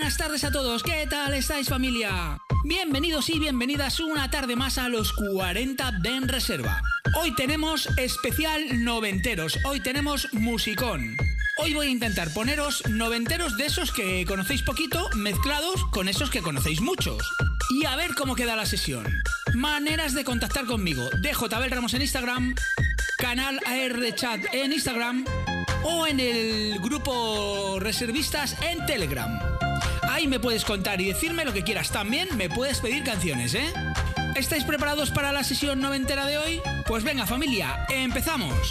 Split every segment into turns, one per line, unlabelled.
Buenas tardes a todos, ¿qué tal estáis familia? Bienvenidos y bienvenidas una tarde más a los 40 Den Reserva. Hoy tenemos especial noventeros, hoy tenemos musicón. Hoy voy a intentar poneros noventeros de esos que conocéis poquito mezclados con esos que conocéis muchos. Y a ver cómo queda la sesión. Maneras de contactar conmigo. Dejo Tabel Ramos en Instagram, canal AR Chat en Instagram o en el grupo reservistas en Telegram. Ahí me puedes contar y decirme lo que quieras. También me puedes pedir canciones, ¿eh? ¿Estáis preparados para la sesión noventera de hoy? Pues venga familia, empezamos.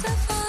so far.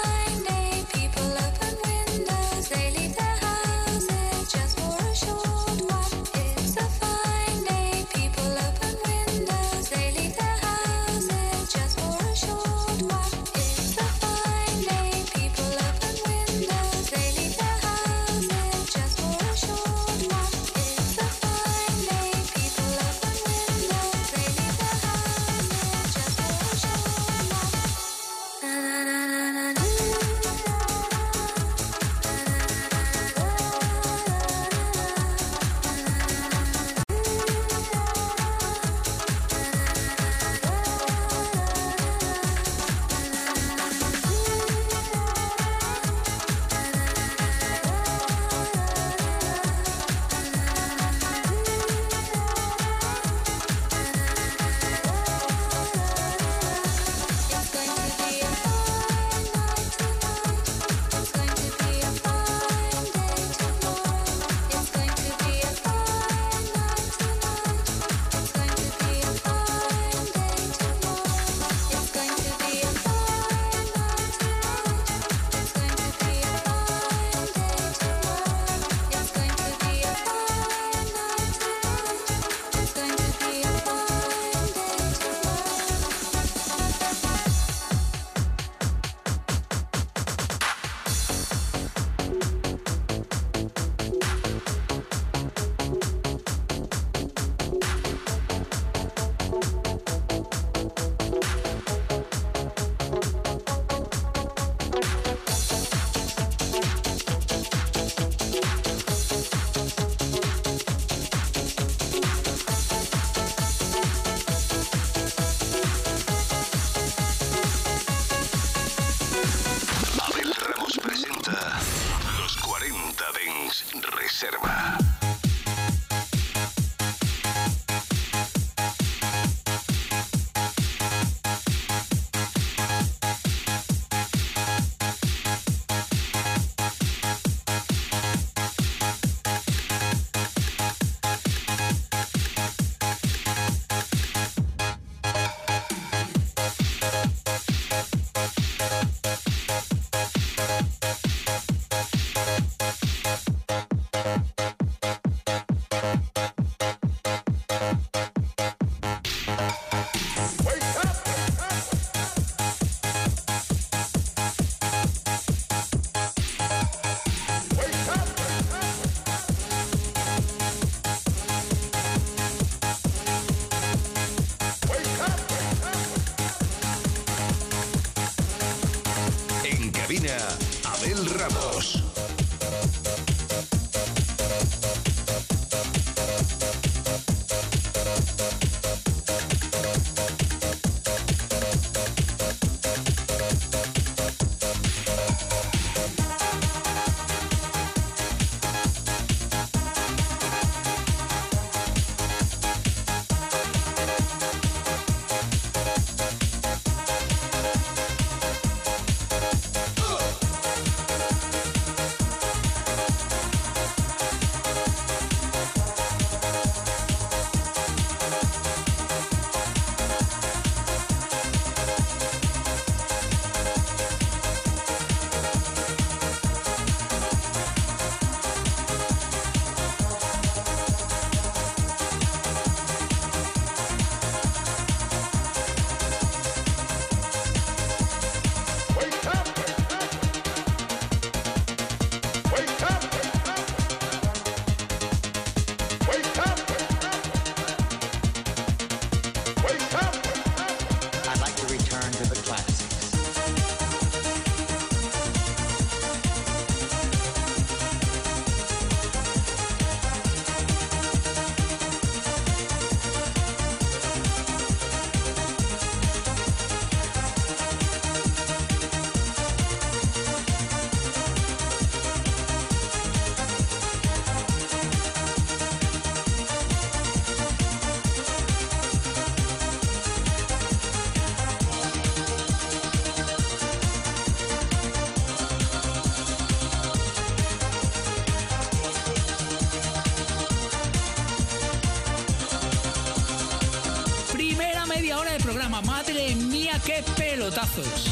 Qué pelotazos.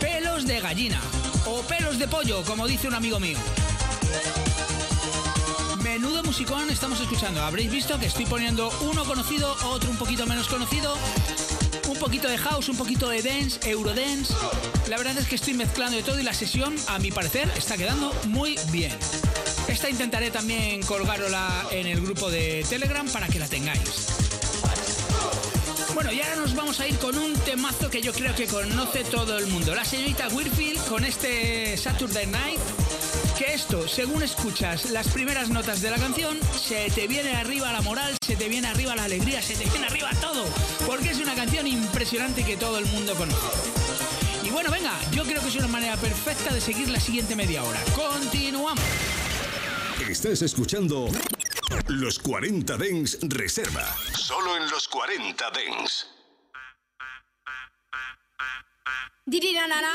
Pelos de gallina o pelos de pollo, como dice un amigo mío. Menudo musicón estamos escuchando. Habréis visto que estoy poniendo uno conocido, otro un poquito menos conocido, un poquito de house, un poquito de dance, eurodance. La verdad es que estoy mezclando de todo y la sesión, a mi parecer, está quedando muy bien. Esta intentaré también colgarla en el grupo de Telegram para que la tengáis. Nos vamos a ir con un temazo que yo creo que conoce todo el mundo. La señorita Whirfield con este Saturday Night. Que esto, según escuchas las primeras notas de la canción, se te viene arriba la moral, se te viene arriba la alegría, se te viene arriba todo. Porque es una canción impresionante que todo el mundo conoce. Y bueno, venga, yo creo que es una manera perfecta de seguir la siguiente media hora. Continuamos.
Estás escuchando los 40 Dens Reserva. Solo en los 40 Dens.
Didi
na na na.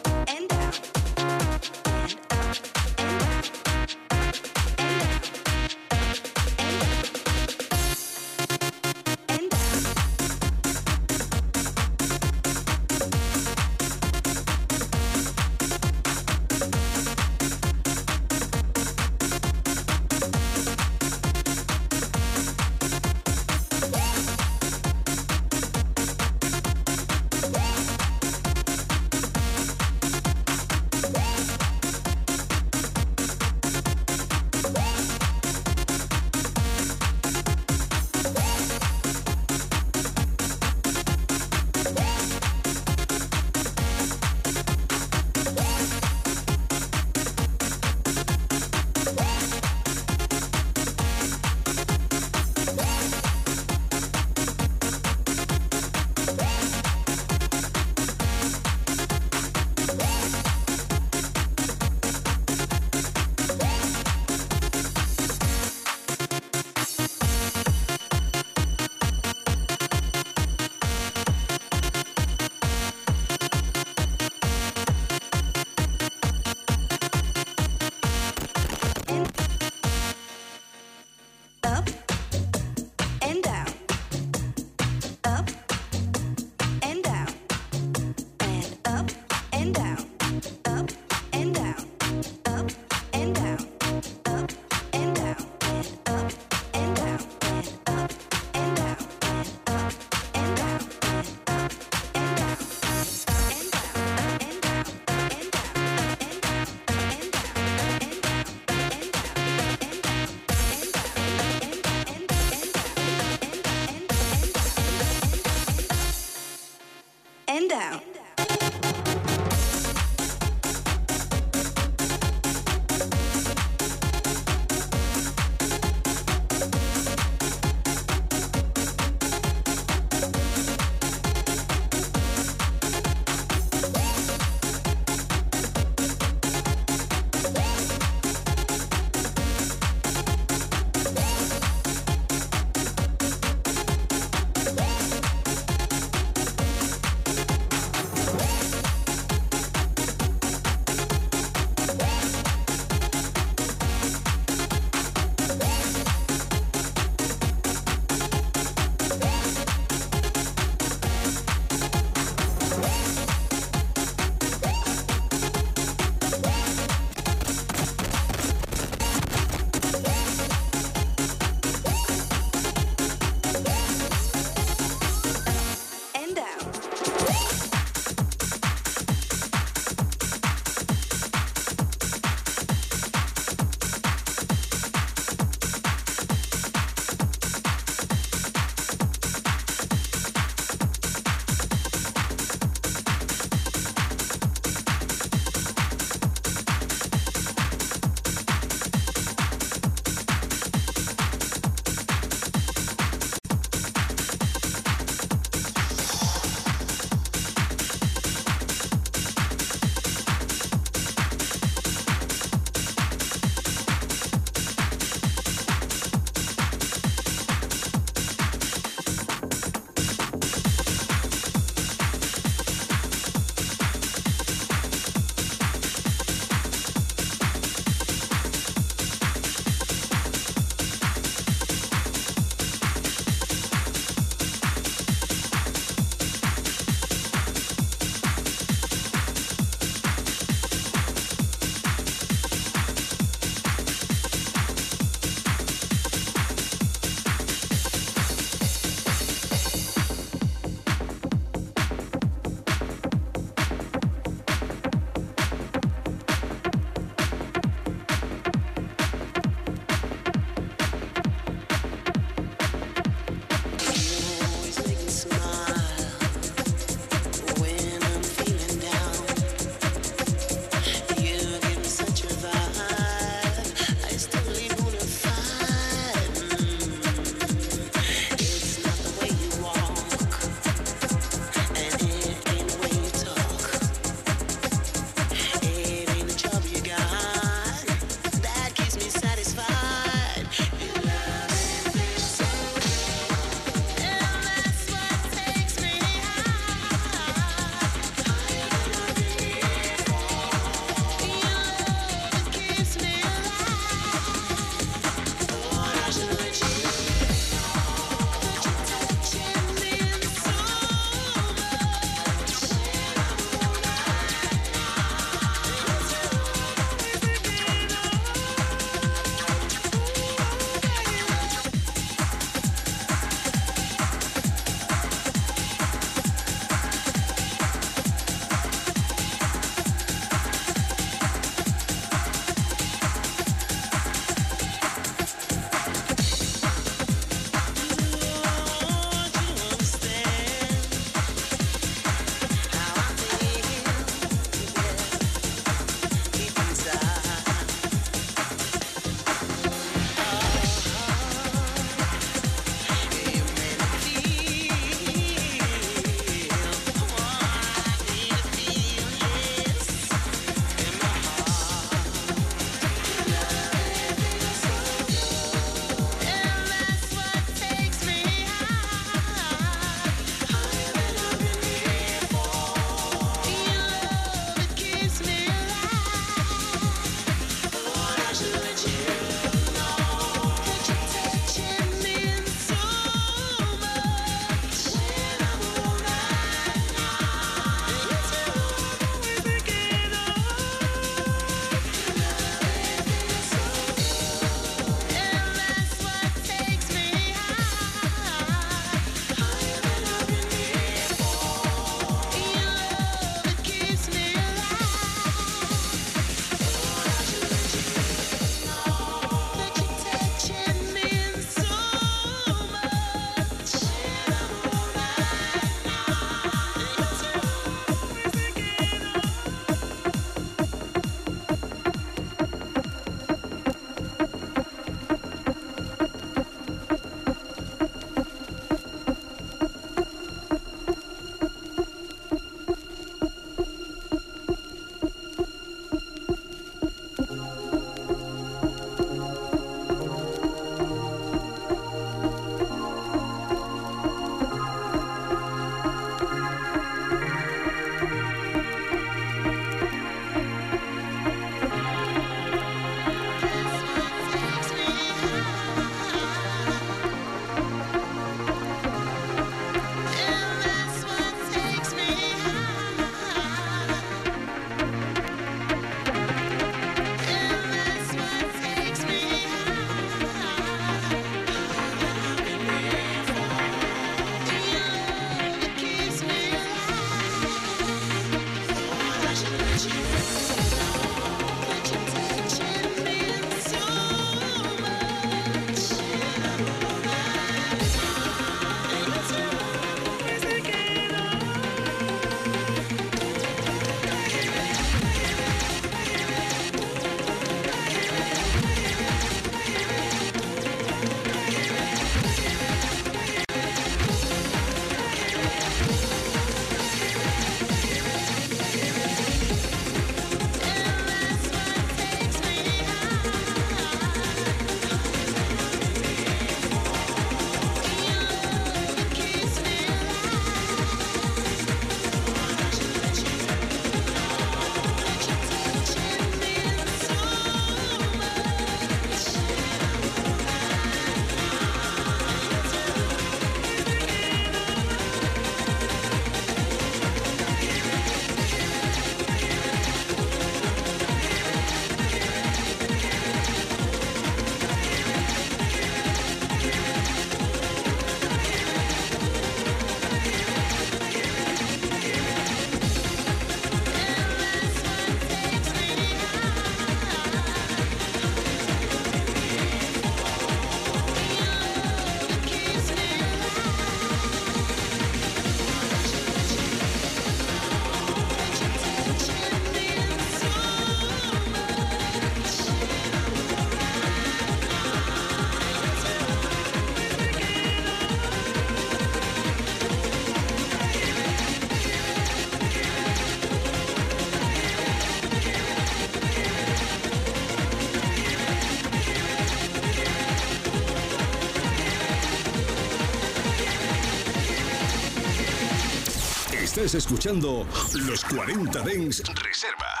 Estés escuchando Los 40 Dens Reserva.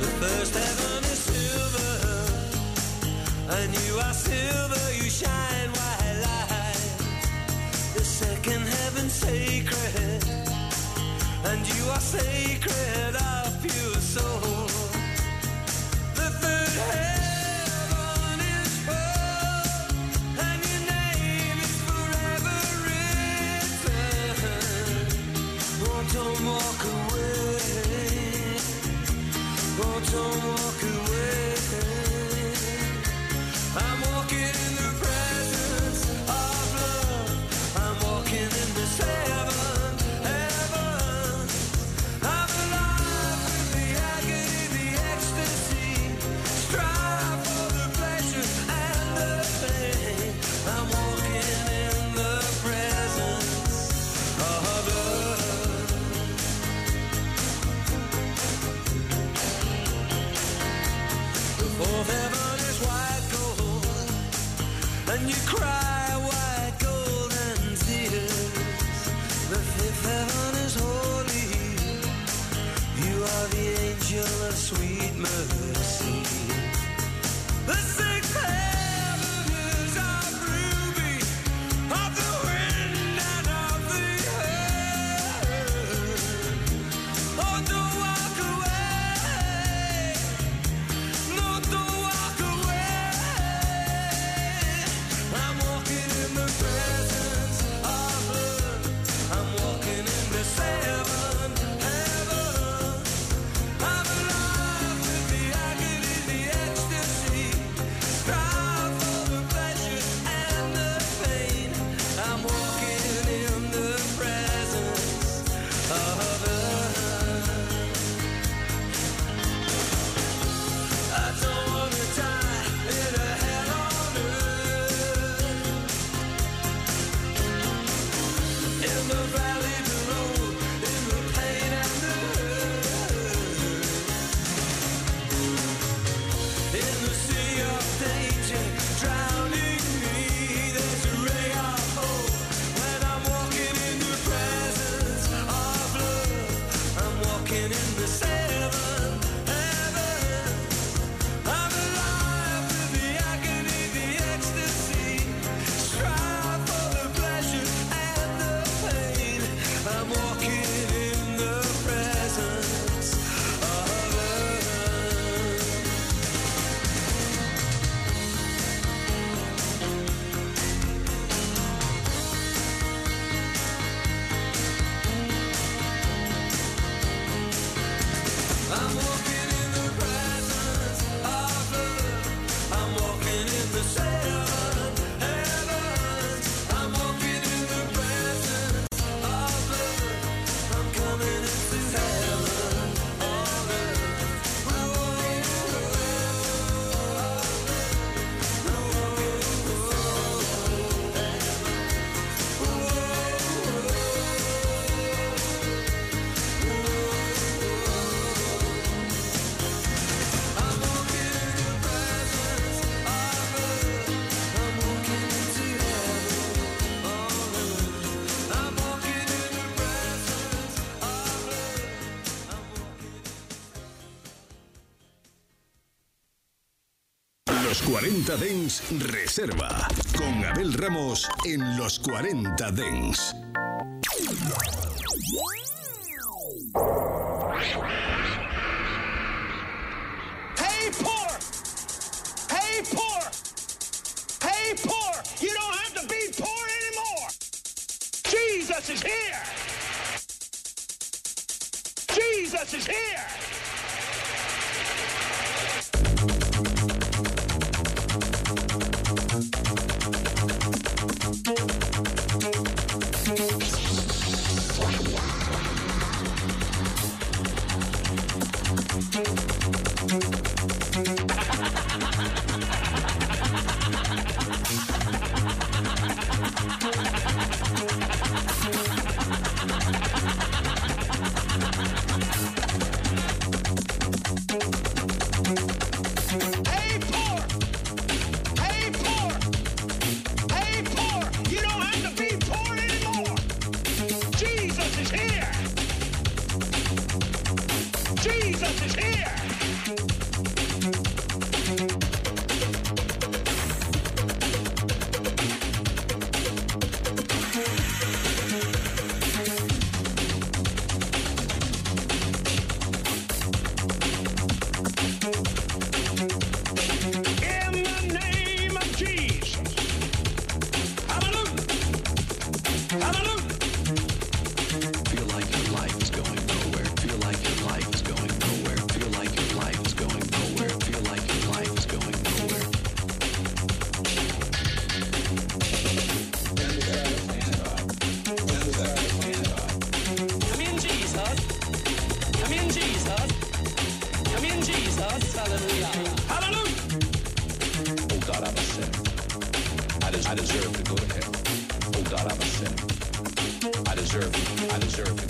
The first heaven is silver, and you are silver, you shine white light. The second heaven, say. and you are sacred.
Los 40 Dens Reserva con Abel Ramos en Los 40 Dens.
Pay poor. Pay poor. Pay poor. You don't have to be poor anymore. Jesus is here. Jesus is here.
Sure.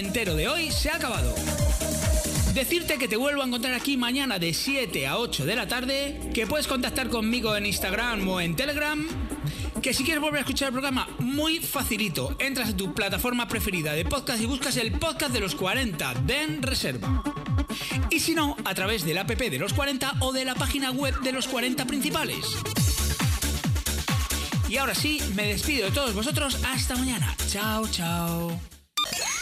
Noventero de hoy se ha acabado. Decirte que te vuelvo a encontrar aquí mañana de 7 a 8 de la tarde, que puedes contactar conmigo en Instagram o en Telegram, que si quieres volver a escuchar el programa, muy facilito, entras a tu plataforma preferida de podcast y buscas el podcast de los 40 Den Reserva. Y si no, a través del app de los 40 o de la página web de los 40 principales. Y ahora sí, me despido de todos vosotros. Hasta mañana. Chao, chao.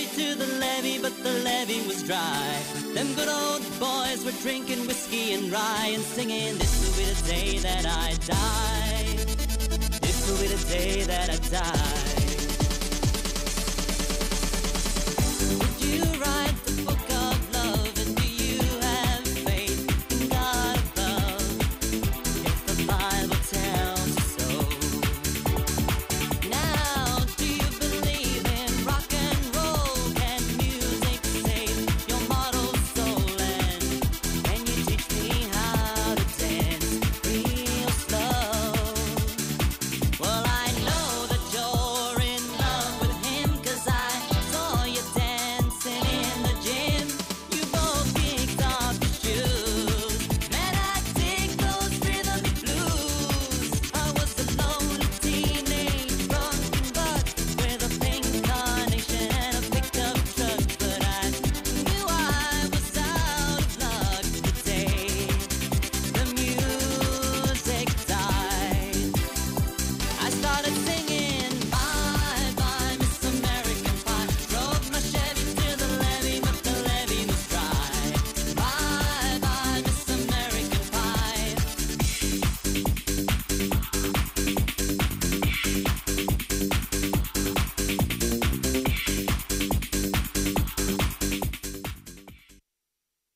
Chevy to the levee, but the levee was dry. Them good old boys were drinking whiskey and rye and singing, This will be the day that I die. This will be the day that I die.